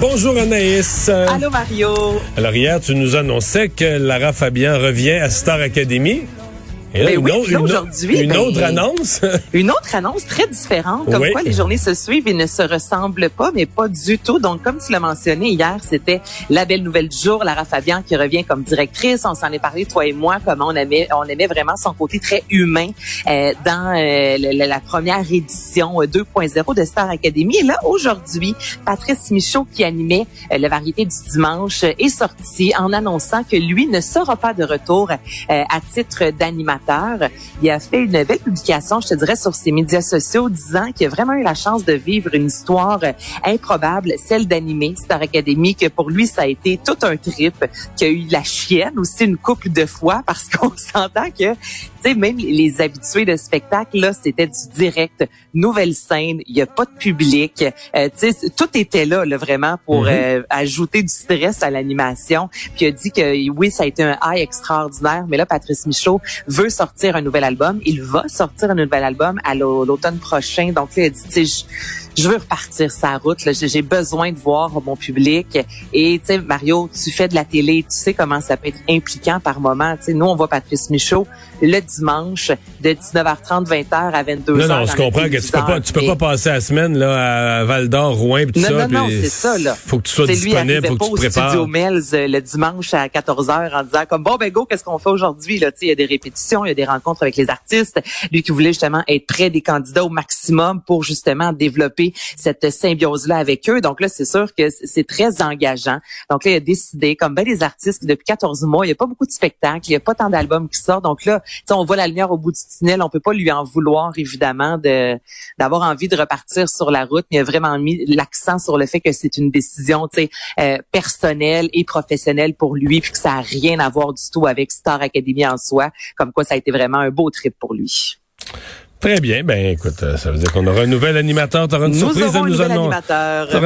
Bonjour Anaïs. Allô Mario. Alors hier, tu nous annonçais que Lara Fabian revient à Star Academy. Et là, une, oui, autre, puis là, une, aujourd'hui, une ben, autre annonce. Une autre annonce très différente, comme Oui. quoi les journées se suivent et ne se ressemblent pas, mais pas du tout. Donc, comme tu l'as mentionné hier, c'était la belle nouvelle du jour, Lara Fabian qui revient comme directrice. On s'en est parlé, toi et moi, comment on aimait, on aimait vraiment son côté très humain euh, dans euh, la première édition euh, 2.0 de Star Academy. Et là, aujourd'hui, Patrice Michaud, qui animait euh, la variété du dimanche, euh, est sorti en annonçant que lui ne sera pas de retour euh, à titre d'animateur. Il a fait une belle publication, je te dirais, sur ses médias sociaux, disant qu'il a vraiment eu la chance de vivre une histoire euh, improbable, celle d'animer Star Academy, que pour lui, ça a été tout un trip, qu'il a eu la chienne aussi une couple de fois, parce qu'on s'entend que, sais, même les habitués de spectacle, là, c'était du direct, nouvelle scène, il n'y a pas de public, euh, tu sais, tout était là, là vraiment, pour Mhm. euh, ajouter du stress à l'animation. Puis il a dit que oui, ça a été un high extraordinaire, mais là, Patrice Michaud veut sortir un nouvel album. Il va sortir un nouvel album à l'au- l'automne prochain. Donc là, il a dit, tu sais, je, veux repartir sa route. J'ai besoin de voir mon public. Et tu sais, Mario, tu fais de la télé, tu sais comment ça peut être impliquant par moment. Tu sais, nous, on voit Patrice Michaud le dimanche de 19h30, 20h à 22h. non, non, je comprends que tu peux pas, tu peux pas passer la semaine là à Val d'Or, Rouen, pis tout Non, ça. non, non, c'est ça, là. Faut que tu sois disponible, faut que tu te prépares. studio Mills euh, le dimanche à 14h en disant comme bon ben go qu'est-ce qu'on fait aujourd'hui là? Tu sais il y a des répétitions il y a des rencontres avec les artistes lui qui voulait justement être près des candidats au maximum pour justement développer cette symbiose là avec eux. Donc là c'est sûr que c'est très engageant. Donc là il a décidé comme ben les artistes depuis 14 mois il y a pas beaucoup de spectacles il y a pas tant d'albums qui sortent. Donc là on voit la lumière au bout du tunnel. On peut pas lui en vouloir évidemment de d'avoir envie de repartir sur la route mais il a vraiment mis l'accent sur le fait que c'est une décision euh, personnelle et professionnelle pour lui puis que ça a rien à voir du tout avec Star Academy en soi comme quoi ça a été vraiment un beau trip pour lui. Très bien. Ben écoute, euh, ça veut dire qu'on aura un nouvel animateur. T'auras une Nous surprise à nous annoncer.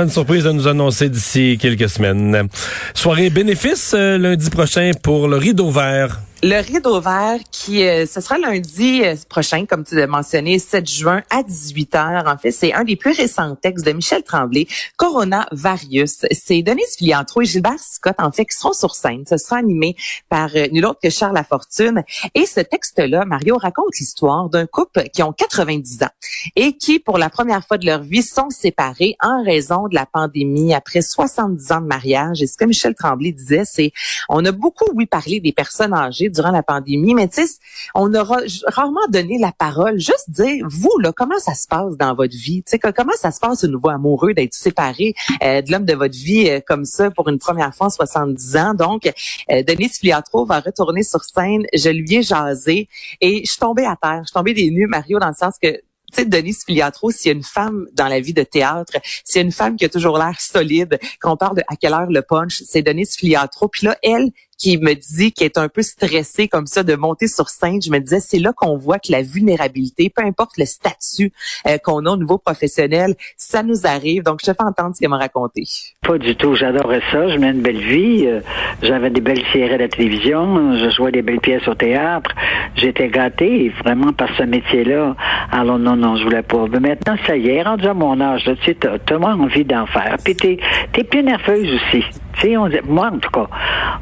une surprise à nous annoncer d'ici quelques semaines. Soirée bénéfice euh, lundi prochain pour le rideau vert. Le rideau vert qui euh, ce sera lundi euh, prochain comme tu l'as mentionné 7 juin à 18h en fait c'est un des plus récents textes de Michel Tremblay Coronavirus c'est Denise Filiantro et Gilbert Scott en fait qui seront sur scène. Ce sera animé par euh, nul autre que Charles Lafortune. Et ce texte là Mario raconte l'histoire d'un couple qui ont 90 ans et qui pour la première fois de leur vie sont séparés en raison de la pandémie après 70 ans de mariage. Et ce que Michel Tremblay disait c'est on a beaucoup, oui, parlé des personnes âgées durant la pandémie, mais tu sais, on aura rarement donné la parole. Juste dire, vous, là, comment ça se passe dans votre vie? Tu sais, comment ça se passe au nouveau amoureux d'être séparé euh, de l'homme de votre vie euh, comme ça pour une première fois en 70 ans? Donc, euh, Denise Filiatro va retourner sur scène. Je lui ai jasé et je suis tombée à terre. Je suis tombée des nues, Mario, dans le sens que tu sais, Denise Filiatro, s'il y a une femme dans la vie de théâtre, s'il y a une femme qui a toujours l'air solide, quand on parle de à quelle heure le punch, c'est Denise Filiatro. Puis là, elle, qui me dit qu'elle est un peu stressée comme ça de monter sur scène, je me disais, c'est là qu'on voit que la vulnérabilité, peu importe le statut euh, qu'on a au niveau professionnel, ça nous arrive. Donc, je te fais entendre ce qu'elle m'a raconté. Pas du tout. J'adorais ça. Je menais une belle vie. Euh, J'avais des belles séries à la télévision. Je jouais des belles pièces au théâtre. J'étais gâtée vraiment par ce métier-là. Alors non, non, je voulais pas. Mais maintenant, ça y est, rendu à mon âge, tu sais, t'as t'as moins envie d'en faire. Puis t'es es plus nerveuse aussi. Sais, moi, en tout cas,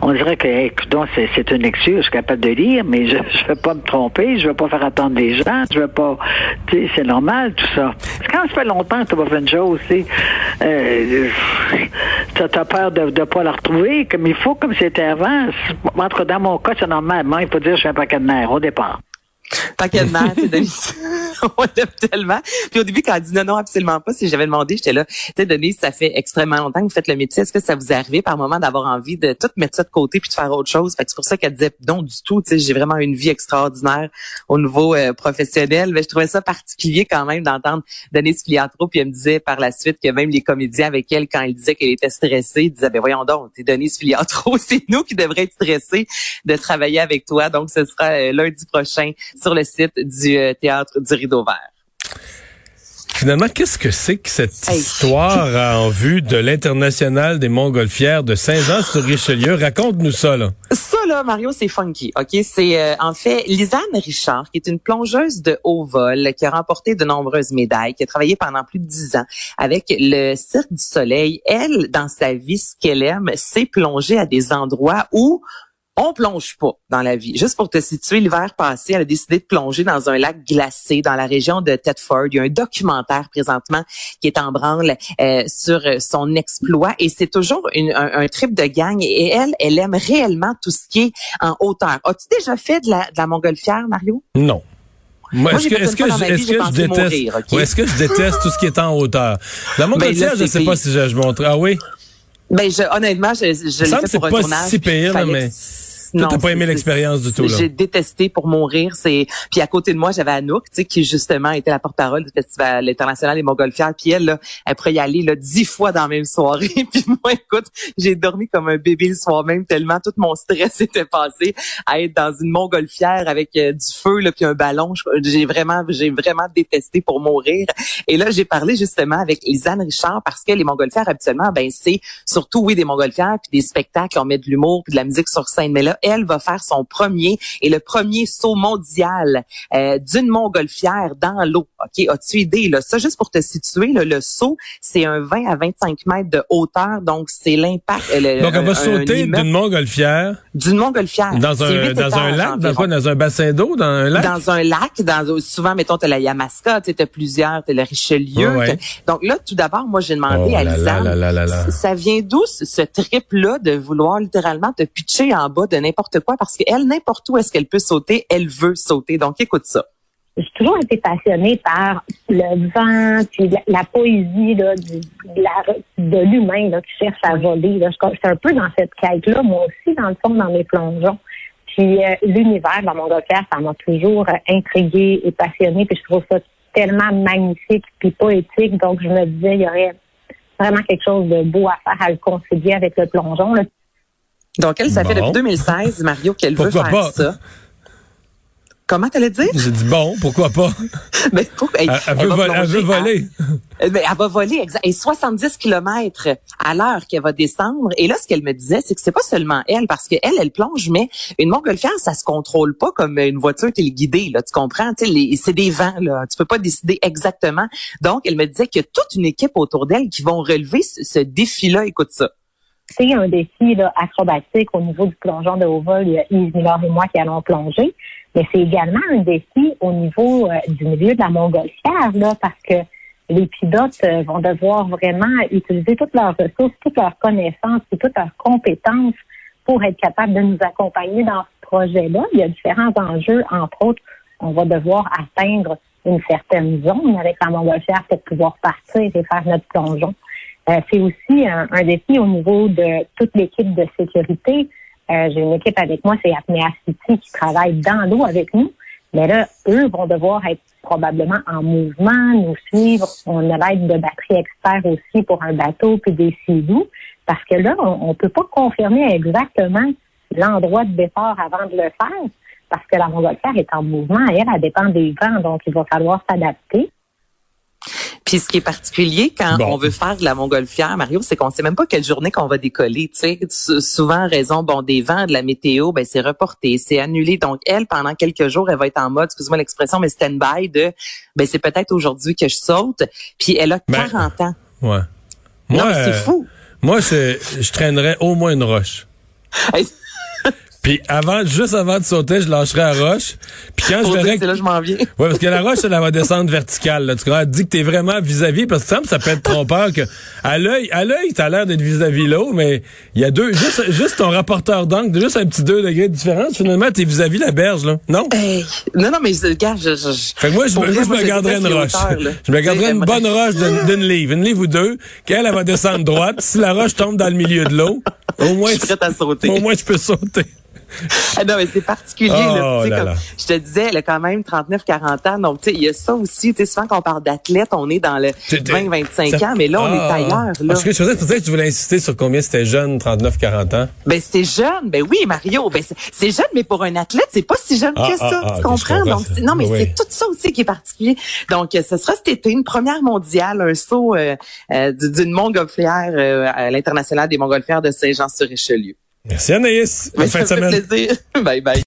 on dirait que, hey, coudonc, c'est une excuse, je suis capable de lire, mais je ne vais pas me tromper, je vais pas faire attendre les gens, je vais pas, tu sais, c'est normal tout ça. Quand ça fait longtemps que tu vas faire une chose, tu euh, t'as peur de ne pas la retrouver comme il faut, comme c'était avant. En tout cas, dans mon cas, c'est normal. Moi, il faut dire je suis un paquet de nerfs au départ. Merde, c'est Denise. on l'aime tellement. Puis au début, quand elle dit non, non, absolument pas, si j'avais demandé, j'étais là. Tu sais, Denise, ça fait extrêmement longtemps que vous faites le métier. Est-ce que ça vous est arrivé par moment d'avoir envie de tout mettre ça de côté puis de faire autre chose? Fait que c'est pour ça qu'elle disait non du tout. J'ai vraiment une vie extraordinaire au niveau euh, professionnel. Mais je trouvais ça particulier quand même d'entendre Denise Filiatro. Puis elle me disait par la suite que même les comédiens avec elle, quand elle disait qu'elle était stressée, disaient, ben voyons donc, t'es Denise Filiatro, c'est nous qui devrions être stressés de travailler avec toi. Donc, ce sera euh, lundi prochain sur le site du euh, Théâtre du Rideau Vert. Finalement, qu'est-ce que c'est que cette Hey. histoire en vue de l'international des montgolfières de Saint-Jean-sur-Richelieu? Raconte-nous ça, là. Ça, là, Mario, c'est funky. OK? C'est, euh, en fait, Lisanne Richard, qui est une plongeuse de haut vol, qui a remporté de nombreuses médailles, qui a travaillé pendant plus de dix ans avec le Cirque du Soleil. Elle, dans sa vie, ce qu'elle aime, c'est plonger à des endroits où on plonge pas dans la vie. Juste pour te situer, l'hiver passé, elle a décidé de plonger dans un lac glacé dans la région de Thetford. Il y a un documentaire présentement qui est en branle euh, sur son exploit et c'est toujours une- un, un trip de gang. Et elle, elle aime réellement tout ce qui est en hauteur. As-tu déjà fait de la, de la montgolfière, Mario? Non. Moi, est-ce que, est-ce que, je- est-ce que déteste, mourir, OK? ouais, est-ce que je déteste tout ce qui est en hauteur? La montgolfière, là, je sais pas si je, je montre. Ah oui? Ben, je, honnêtement, je, je l'ai fait pour un tournage. si pire, mais Non, t'as pas aimé l'expérience du tout. J'ai détesté pour mourir. C'est puis à côté de moi, j'avais Anouk, tu sais, qui justement était la porte-parole du festival international des Montgolfières. Puis elle, là, elle pourrait y aller là dix fois dans la même soirée. puis moi, écoute, j'ai dormi comme un bébé le soir même tellement tout mon stress était passé à être dans une Montgolfière avec euh, du feu là puis un ballon. J'ai vraiment, j'ai vraiment détesté pour mourir. Et là, j'ai parlé justement avec Lisanne Richard parce que les Montgolfières habituellement, ben c'est surtout oui des Montgolfières puis des spectacles, on met de l'humour puis de la musique sur scène. Mais là, elle va faire son premier et le premier saut mondial euh, d'une montgolfière dans l'eau. Ok, as-tu idée là? Ça juste pour te situer, là, le saut c'est un 20 à 25 mètres de hauteur, donc c'est l'impact. euh, Donc, elle va un sauter d'une montgolfière d'une montgolfière dans un, dans un lac, dans quoi? Dans un bassin d'eau, dans un lac? dans un lac, dans souvent mettons t'as la Yamaska, tu as plusieurs, t'as le Richelieu. Ouais. t'as- Donc là tout d'abord moi j'ai demandé Oh à c- ça vient d'où ce, ce trip là de vouloir littéralement te pitcher en bas de n'importe quoi parce qu'elle n'importe où est-ce qu'elle peut sauter, elle veut sauter. Donc écoute ça. j'ai toujours été passionnée par le vent, puis la, poésie là, de l'humain qui cherche à voler. Là. Un peu dans cette quête-là, moi aussi, dans le fond, dans mes plongeons. Puis euh, l'univers dans mon docteur, ça m'a toujours euh, intriguée et passionnée, puis je trouve ça tellement magnifique puis poétique. Donc, je me disais, il y aurait vraiment quelque chose de beau à faire à le concilier avec le plongeon. Donc elle ça fait depuis 2016 Mario qu'elle veut faire pas? ça. Comment t'allais dire? J'ai dit bon, pourquoi pas? Mais pour- Elle, elle elle veut, va voler, elle veut voler. Ben, elle va voler exact. Et 70 km à l'heure qu'elle va descendre. Et là, ce qu'elle me disait, c'est que c'est pas seulement elle, parce que elle, elle plonge, mais une montgolfière, ça se contrôle pas comme une voiture téléguidée. Là, tu comprends? Tu sais, les- C'est des vents. Là, tu peux pas décider exactement. Donc, elle me disait qu'il y a toute une équipe autour d'elle qui vont relever ce, ce défi-là. Écoute ça. C'est un défi là, acrobatique au niveau du plongeon de haut vol. Il y a Yves Miller et moi qui allons plonger. Mais c'est également un défi au niveau euh, du milieu de la montgolfière, là, parce que les pilotes euh, vont devoir vraiment utiliser toutes leurs ressources, toutes leurs connaissances et toutes leurs compétences pour être capables de nous accompagner dans ce projet-là. Il y a différents enjeux, entre autres, on va devoir atteindre une certaine zone avec la montgolfière pour pouvoir partir et faire notre plongeon. Euh, c'est aussi un, un défi au niveau de toute l'équipe de sécurité. Euh, J'ai une équipe avec moi, c'est Apnea City, qui travaille dans l'eau avec nous. Mais là, eux vont devoir être probablement en mouvement, nous suivre. On a l'aide de batterie experts aussi pour un bateau puis des sidous. Parce que là, on ne peut pas confirmer exactement l'endroit de départ avant de le faire parce que la montgolfière est en mouvement elle, elle dépend des vents, donc il va falloir s'adapter. Puis ce qui est particulier quand Bon. on veut faire de la montgolfière, Mario, c'est qu'on sait même pas quelle journée qu'on va décoller. Tu sais, Sou- souvent raison bon des vents, de la météo, ben c'est reporté, c'est annulé. Donc elle, pendant quelques jours, elle va être en mode, excuse-moi l'expression, mais stand-by de, ben c'est peut-être aujourd'hui que je saute. Puis elle a Ben, 40 ans. Ouais. Non, Moi, mais c'est euh, fou. Moi, je traînerais au moins une roche. Puis avant, juste avant de sauter, je lâcherais la roche. Puis quand je c'est là je m'en viens. Ouais, parce que la roche, elle, elle va descendre verticale. Là. Tu comprends? Elle dit que t'es vraiment vis-à-vis, parce que ça, ça peut être trompeur que à l'œil, à l'œil, t'as l'air d'être vis-à-vis l'eau, mais il y a deux, juste, juste ton rapporteur d'angle, juste un petit 2 degrés de différence. Finalement, t'es vis-à-vis la berge, là. Non? Hey, non, non, mais regarde, je, je, je- Fait que moi, je, me- je me je garderais une roche. Je me garderais une bonne roche d'une d'une livre, une livre ou deux, qu'elle, elle va descendre droite. Si la roche tombe dans le milieu de l'eau, au moins, Je suis prête à sauter. au moins, je peux sauter. Ah non, mais c'est particulier. Oh là, Tu sais, là comme là. Je te disais, elle a quand même 39-40 ans. Donc, tu sais, il y a ça aussi. Tu sais, souvent, quand on parle d'athlète, on est dans le Tu- tu- 20-25 ça- ans, mais là, on Ah. est ailleurs. Là. Parce que je faisais peut-être que tu voulais insister sur combien c'était jeune, 39, 40 ans? Ben, c'est jeune. Ben oui, Mario. Ben, c'est- jeune, mais pour un athlète, c'est pas si jeune Ah, que ça. ah, ah, tu comprends? Donc, non, mais Oui. c'est tout ça aussi qui est particulier. Donc, euh, ce sera cet été, une première mondiale, un saut euh, euh, d'une montgolfière euh, à l'international des montgolfières de Saint-Jean-sur-Richelieu. Merci Anaïs. Bonne fin de semaine. plaisir. bye bye.